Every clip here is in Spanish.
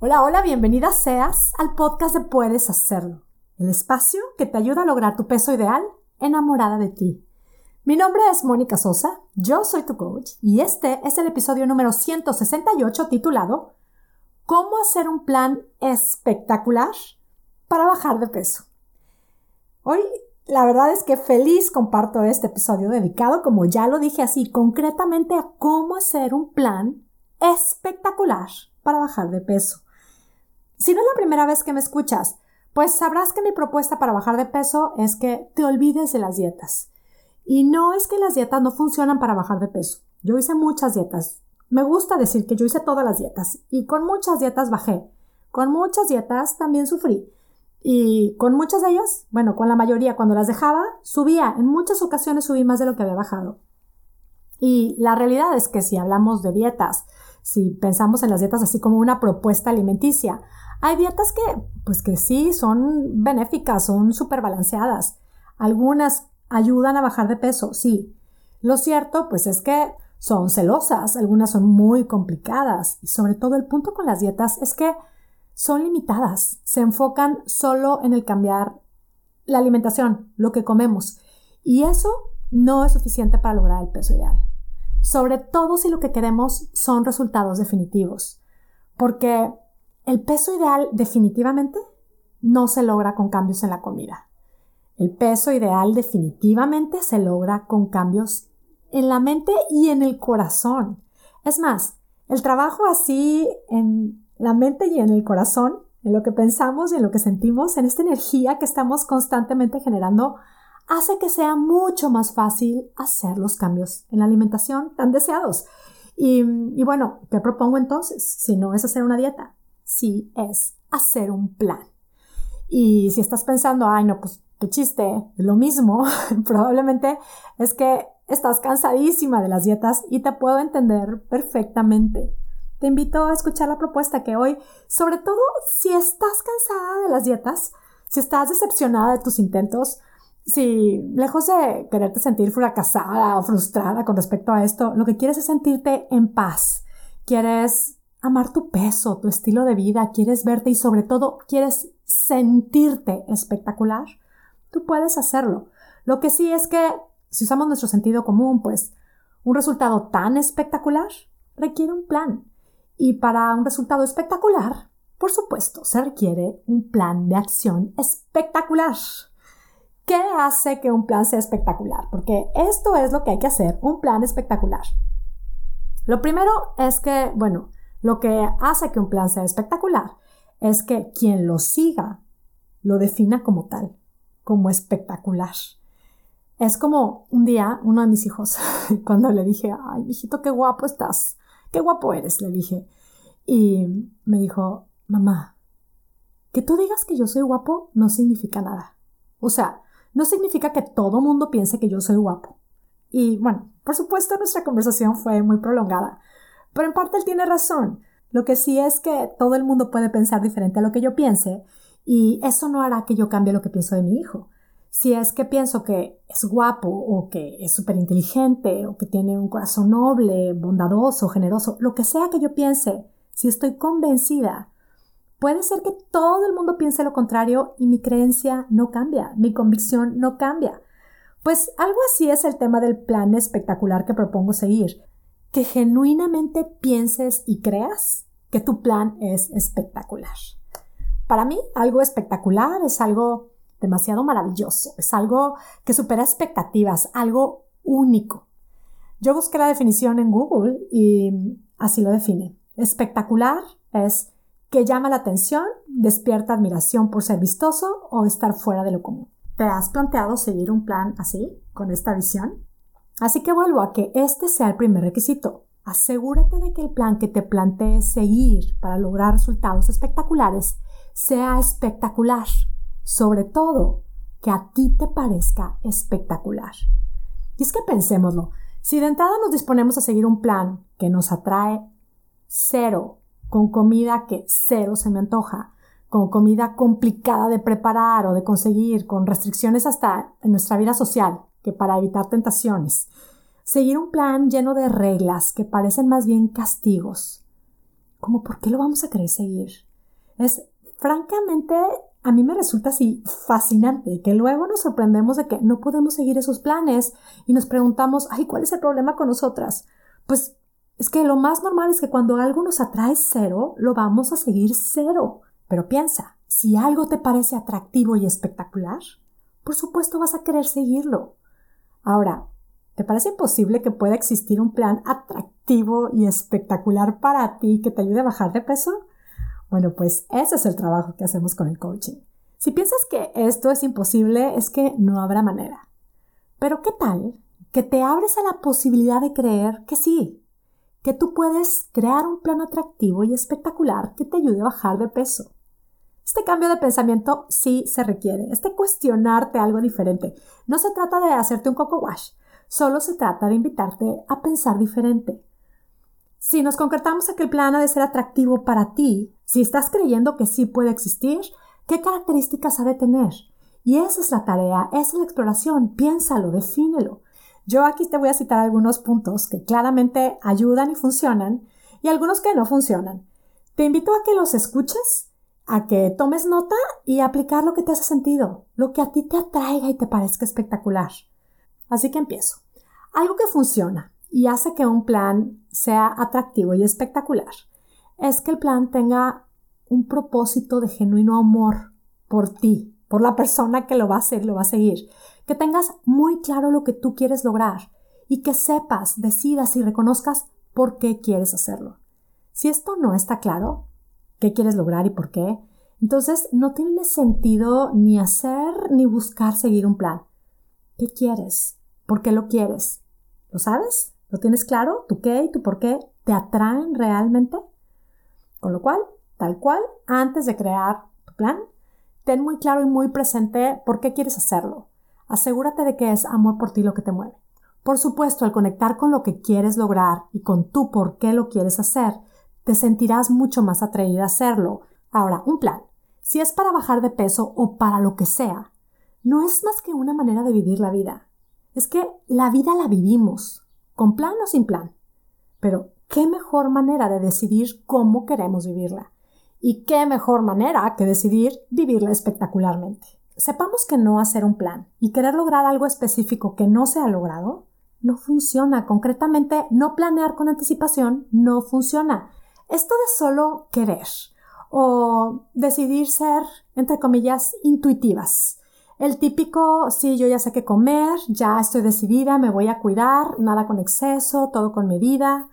Hola, hola, bienvenida seas al podcast de Puedes Hacerlo, el espacio que te ayuda a lograr tu peso ideal enamorada de ti. Mi nombre es Mónica Sosa, yo soy tu coach y este es el episodio número 168 titulado ¿Cómo hacer un plan espectacular para bajar de peso? Hoy la verdad es que feliz comparto este episodio dedicado, como ya lo dije así, concretamente a cómo hacer un plan espectacular para bajar de peso. Si no es la primera vez que me escuchas, pues sabrás que mi propuesta para bajar de peso es que te olvides de las dietas. Y no es que las dietas no funcionan para bajar de peso. Yo hice muchas dietas. Me gusta decir que yo hice todas las dietas y con muchas dietas bajé. Con muchas dietas también sufrí. Y con muchas de ellas, bueno, con la mayoría, cuando las dejaba, subía. En muchas ocasiones subí más de lo que había bajado. Y la realidad es que si hablamos de dietas, si pensamos en las dietas así como una propuesta alimenticia, hay dietas que, pues que sí, son benéficas, son súper balanceadas. Algunas ayudan a bajar de peso, sí. Lo cierto, pues es que son celosas, algunas son muy complicadas y sobre todo el punto con las dietas es que son limitadas, se enfocan solo en el cambiar la alimentación, lo que comemos. Y eso no es suficiente para lograr el peso ideal. Sobre todo si lo que queremos son resultados definitivos. Porque el peso ideal definitivamente no se logra con cambios en la comida. El peso ideal definitivamente se logra con cambios en la mente y en el corazón. Es más, el trabajo así en la mente y en el corazón, en lo que pensamos y en lo que sentimos, en esta energía que estamos constantemente generando, hace que sea mucho más fácil hacer los cambios en la alimentación tan deseados. Y, y bueno, ¿qué propongo entonces? Si no es hacer una dieta, sí es hacer un plan. Y si estás pensando, ay, no, pues qué chiste, lo mismo, probablemente es que estás cansadísima de las dietas y te puedo entender perfectamente. Te invito a escuchar la propuesta que hoy, sobre todo si estás cansada de las dietas, si estás decepcionada de tus intentos, si lejos de quererte sentir fracasada o frustrada con respecto a esto, lo que quieres es sentirte en paz. Quieres amar tu peso, tu estilo de vida, quieres verte y sobre todo quieres sentirte espectacular, tú puedes hacerlo. Lo que sí es que si usamos nuestro sentido común, pues un resultado tan espectacular requiere un plan. Y para un resultado espectacular, por supuesto, se requiere un plan de acción espectacular. ¿Qué hace que un plan sea espectacular? Porque esto es lo que hay que hacer, un plan espectacular. Lo primero es que, bueno, lo que hace que un plan sea espectacular es que quien lo siga lo defina como tal, como espectacular. Es como un día uno de mis hijos, cuando le dije, ay, hijito, qué guapo estás, qué guapo eres, le dije. Y me dijo, mamá, que tú digas que yo soy guapo no significa nada. O sea, no significa que todo mundo piense que yo soy guapo. Y bueno, por supuesto nuestra conversación fue muy prolongada, pero en parte él tiene razón. Lo que sí es que todo el mundo puede pensar diferente a lo que yo piense y eso no hará que yo cambie lo que pienso de mi hijo. Si es que pienso que es guapo o que es súper inteligente o que tiene un corazón noble, bondadoso, generoso, lo que sea que yo piense, si estoy convencida, puede ser que todo el mundo piense lo contrario y mi creencia no cambia, mi convicción no cambia. Pues algo así es el tema del plan espectacular que propongo seguir que genuinamente pienses y creas que tu plan es espectacular. Para mí, algo espectacular es algo demasiado maravilloso, es algo que supera expectativas, algo único. Yo busqué la definición en Google y así lo define. Espectacular es que llama la atención, despierta admiración por ser vistoso o estar fuera de lo común. ¿Te has planteado seguir un plan así, con esta visión? Así que vuelvo a que este sea el primer requisito. Asegúrate de que el plan que te plantees seguir para lograr resultados espectaculares sea espectacular. Sobre todo, que a ti te parezca espectacular. Y es que pensémoslo, si de entrada nos disponemos a seguir un plan que nos atrae cero, con comida que cero se me antoja, con comida complicada de preparar o de conseguir, con restricciones hasta en nuestra vida social, que para evitar tentaciones. Seguir un plan lleno de reglas que parecen más bien castigos. ¿Cómo por qué lo vamos a querer seguir? Es francamente, a mí me resulta así fascinante que luego nos sorprendemos de que no podemos seguir esos planes y nos preguntamos, ay, ¿cuál es el problema con nosotras? Pues es que lo más normal es que cuando algo nos atrae cero, lo vamos a seguir cero. Pero piensa, si algo te parece atractivo y espectacular, por supuesto vas a querer seguirlo. Ahora, ¿te parece posible que pueda existir un plan atractivo y espectacular para ti que te ayude a bajar de peso? Bueno, pues ese es el trabajo que hacemos con el coaching. Si piensas que esto es imposible, es que no habrá manera. Pero ¿qué tal que te abres a la posibilidad de creer que sí, que tú puedes crear un plan atractivo y espectacular que te ayude a bajar de peso? Este cambio de pensamiento sí se requiere, este cuestionarte algo diferente. No se trata de hacerte un coco wash, solo se trata de invitarte a pensar diferente. Si nos concretamos a que el plan ha de ser atractivo para ti, si estás creyendo que sí puede existir, ¿qué características ha de tener? Y esa es la tarea, esa es la exploración, piénsalo, defínelo. Yo aquí te voy a citar algunos puntos que claramente ayudan y funcionan y algunos que no funcionan. Te invito a que los escuches, a que tomes nota y aplicar lo que te hace sentido, lo que a ti te atraiga y te parezca espectacular. Así que empiezo. Algo que funciona y hace que un plan sea atractivo y espectacular es que el plan tenga un propósito de genuino amor por ti, por la persona que lo va a hacer, lo va a seguir. Que tengas muy claro lo que tú quieres lograr y que sepas, decidas y reconozcas por qué quieres hacerlo. Si esto no está claro, qué quieres lograr y por qué, entonces no tiene sentido ni hacer ni buscar seguir un plan. ¿Qué quieres? ¿Por qué lo quieres? ¿Lo sabes? ¿Lo tienes claro? ¿Tu qué y tu por qué te atraen realmente? Con lo cual, tal cual, antes de crear tu plan, ten muy claro y muy presente por qué quieres hacerlo. Asegúrate de que es amor por ti lo que te mueve. Por supuesto, al conectar con lo que quieres lograr y con tu por qué lo quieres hacer, te sentirás mucho más atraída a hacerlo. Ahora, un plan, si es para bajar de peso o para lo que sea, no es más que una manera de vivir la vida. Es que la vida la vivimos, con plan o sin plan. Pero ¿qué mejor manera de decidir cómo queremos vivirla? Y qué mejor manera que decidir vivirla espectacularmente. Sepamos que no hacer un plan y querer lograr algo específico que no se ha logrado no funciona. Concretamente, no planear con anticipación no funciona. Esto de solo querer o decidir ser, entre comillas, intuitivas. El típico, sí, yo ya sé qué comer, ya estoy decidida, me voy a cuidar, nada con exceso, todo con medida.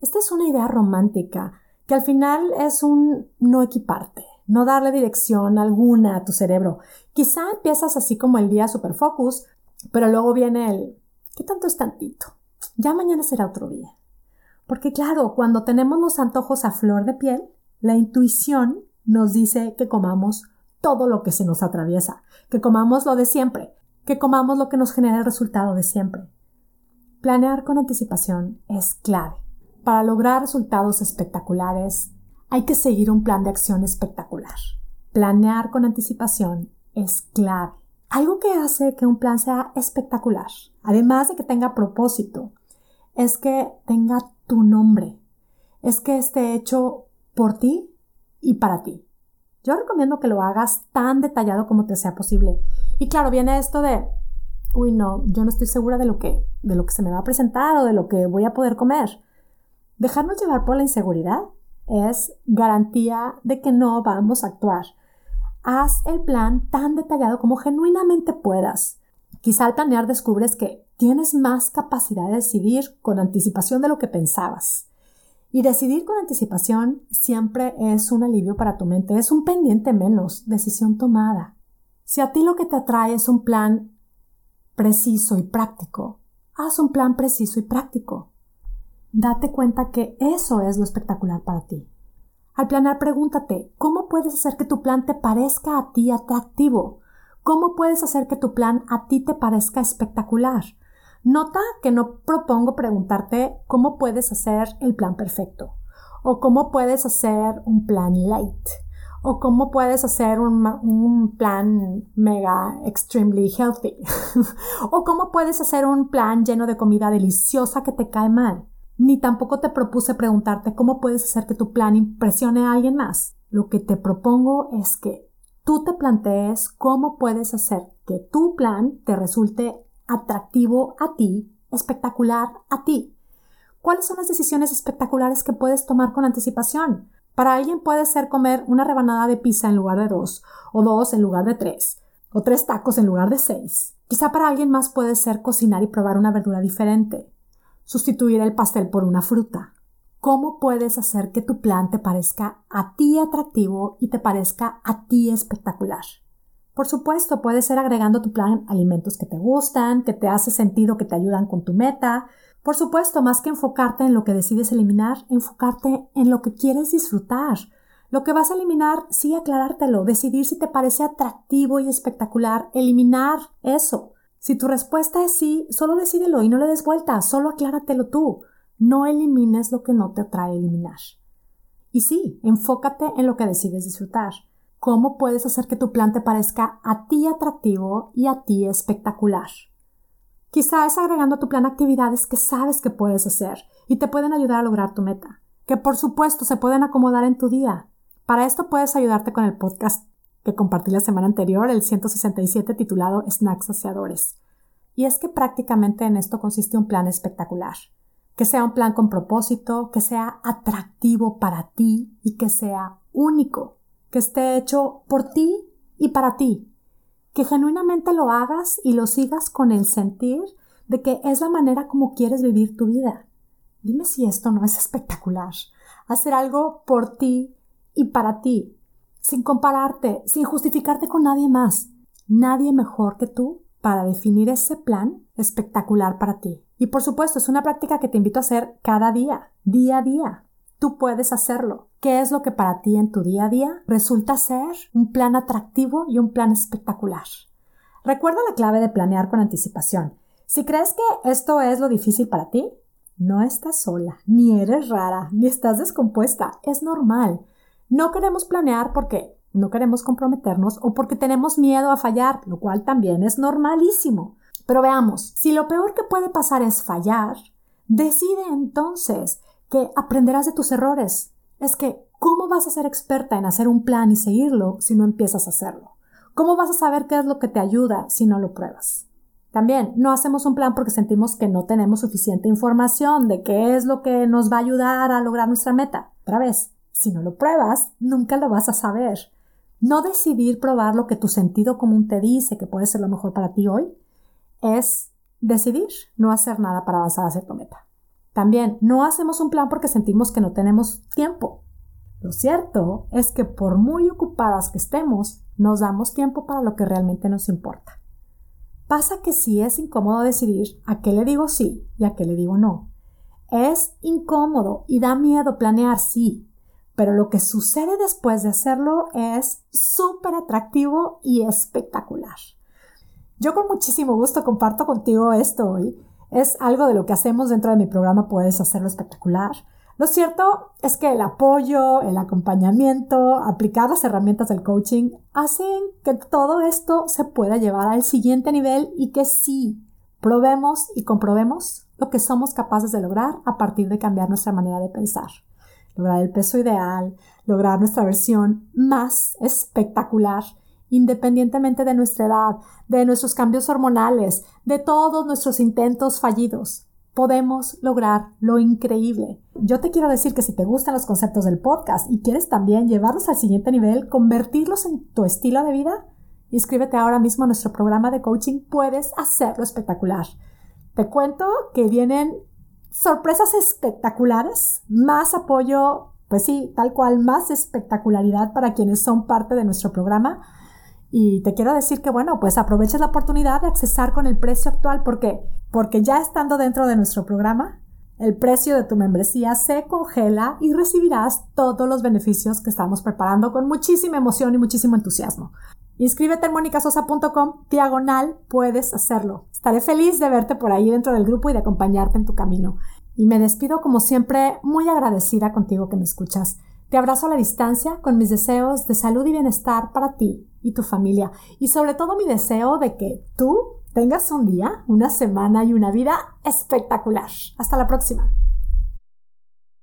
Esta es una idea romántica, que al final es un no equiparte, no darle dirección alguna a tu cerebro. Quizá empiezas así como el día super focus, pero luego viene el ¿qué tanto es tantito? Ya mañana será otro día. Porque claro, cuando tenemos los antojos a flor de piel, la intuición nos dice que comamos todo lo que se nos atraviesa, que comamos lo de siempre, que comamos lo que nos genera el resultado de siempre. Planear con anticipación es clave. Para lograr resultados espectaculares, hay que seguir un plan de acción espectacular. Planear con anticipación es clave. Algo que hace que un plan sea espectacular, además de que tenga propósito, es que tenga tu nombre, es que esté hecho por ti y para ti. Yo recomiendo que lo hagas tan detallado como te sea posible. Y claro, viene esto de, uy, no, yo no estoy segura de lo que, de lo que se me va a presentar o de lo que voy a poder comer. Dejarnos llevar por la inseguridad es garantía de que no vamos a actuar. Haz el plan tan detallado como genuinamente puedas. Quizá al planear descubres que tienes más capacidad de decidir con anticipación de lo que pensabas. Y decidir con anticipación siempre es un alivio para tu mente, es un pendiente menos, decisión tomada. Si a ti lo que te atrae es un plan preciso y práctico, haz un plan preciso y práctico date cuenta que eso es lo espectacular para ti. Al planear, pregúntate, ¿cómo puedes hacer que tu plan te parezca a ti atractivo? ¿Cómo puedes hacer que tu plan a ti te parezca espectacular? Nota que no propongo preguntarte cómo puedes hacer el plan perfecto, o cómo puedes hacer un plan light, o cómo puedes hacer un, un plan mega extremely healthy, o cómo puedes hacer un plan lleno de comida deliciosa que te cae mal ni tampoco te propuse preguntarte cómo puedes hacer que tu plan impresione a alguien más. lo que te propongo es que tú te plantees cómo puedes hacer que tu plan te resulte atractivo a ti, espectacular a ti. ¿Cuáles son las decisiones espectaculares que puedes tomar con anticipación? Para alguien puede ser comer una rebanada de pizza en lugar de dos, o dos en lugar de tres, o tres tacos en lugar de seis. Quizá para alguien más puede ser cocinar y probar una verdura diferente, sustituir el pastel por una fruta. ¿Cómo puedes hacer que tu plan te parezca a ti atractivo y te parezca a ti espectacular? Por supuesto, puede ser agregando a tu plan alimentos que te gustan, que te hace sentido, que te ayudan con tu meta. Por supuesto, más que enfocarte en lo que decides eliminar, enfocarte en lo que quieres disfrutar. Lo que vas a eliminar, sí aclarártelo, decidir si te parece atractivo y espectacular, eliminar eso. Si tu respuesta es sí, solo decídelo y no le des vuelta, solo acláratelo tú. No elimines lo que no te atrae eliminar. Y sí, enfócate en lo que decides disfrutar cómo puedes hacer que tu plan te parezca a ti atractivo y a ti espectacular. Quizá es agregando a tu plan actividades que sabes que puedes hacer y te pueden ayudar a lograr tu meta, que por supuesto se pueden acomodar en tu día. Para esto puedes ayudarte con el podcast que compartí la semana anterior, el 167 titulado Snacks Saciadores. Y es que prácticamente en esto consiste un plan espectacular. Que sea un plan con propósito, que sea atractivo para ti y que sea único que esté hecho por ti y para ti, que genuinamente lo hagas y lo sigas con el sentir de que es la manera como quieres vivir tu vida. Dime si esto no es espectacular. Hacer algo por ti y para ti, sin compararte, sin justificarte con nadie más. Nadie mejor que tú para definir ese plan espectacular para ti. Y por supuesto, es una práctica que te invito a hacer cada día, día a día. Tú puedes hacerlo. ¿Qué es lo que para ti en tu día a día resulta ser un plan atractivo y un plan espectacular? Recuerda la clave de planear con anticipación. Si crees que esto es lo difícil para ti, no estás sola, ni eres rara, ni estás descompuesta. Es normal. No queremos planear porque no queremos comprometernos o porque tenemos miedo a fallar, lo cual también es normalísimo. Pero veamos, si lo peor que puede pasar es fallar, decide entonces que aprenderás de tus errores. Es que, ¿cómo vas a ser experta en hacer un plan y seguirlo si no empiezas a hacerlo? ¿Cómo vas a saber qué es lo que te ayuda si no lo pruebas? También, no hacemos un plan porque sentimos que no tenemos suficiente información de qué es lo que nos va a ayudar a lograr nuestra meta. Otra vez, si no lo pruebas, nunca lo vas a saber. No decidir probar lo que tu sentido común te dice que puede ser lo mejor para ti hoy es decidir no hacer nada para avanzar hacia tu meta. También no hacemos un plan porque sentimos que no tenemos tiempo. Lo cierto es que por muy ocupadas que estemos, nos damos tiempo para lo que realmente nos importa. Pasa que si es incómodo decidir a qué le digo sí y a qué le digo no. Es incómodo y da miedo planear sí, pero lo que sucede después de hacerlo es súper atractivo y espectacular. Yo con muchísimo gusto comparto contigo esto hoy es algo de lo que hacemos dentro de mi programa Puedes hacerlo espectacular. Lo cierto es que el apoyo, el acompañamiento, aplicar las herramientas del coaching hacen que todo esto se pueda llevar al siguiente nivel y que sí probemos y comprobemos lo que somos capaces de lograr a partir de cambiar nuestra manera de pensar. Lograr el peso ideal, lograr nuestra versión más espectacular independientemente de nuestra edad, de nuestros cambios hormonales, de todos nuestros intentos fallidos. Podemos lograr lo increíble. Yo te quiero decir que si te gustan los conceptos del podcast y quieres también llevarlos al siguiente nivel, convertirlos en tu estilo de vida, inscríbete ahora mismo a nuestro programa de coaching. Puedes hacerlo espectacular. Te cuento que vienen sorpresas espectaculares, más apoyo, pues sí, tal cual, más espectacularidad para quienes son parte de nuestro programa. Y te quiero decir que, bueno, pues aproveches la oportunidad de accesar con el precio actual. ¿Por qué? Porque ya estando dentro de nuestro programa, el precio de tu membresía se congela y recibirás todos los beneficios que estamos preparando con muchísima emoción y muchísimo entusiasmo. Inscríbete en monicasosa.com, diagonal, puedes hacerlo. Estaré feliz de verte por ahí dentro del grupo y de acompañarte en tu camino. Y me despido como siempre muy agradecida contigo que me escuchas. Te abrazo a la distancia con mis deseos de salud y bienestar para ti y tu familia. Y sobre todo mi deseo de que tú tengas un día, una semana y una vida espectacular. Hasta la próxima.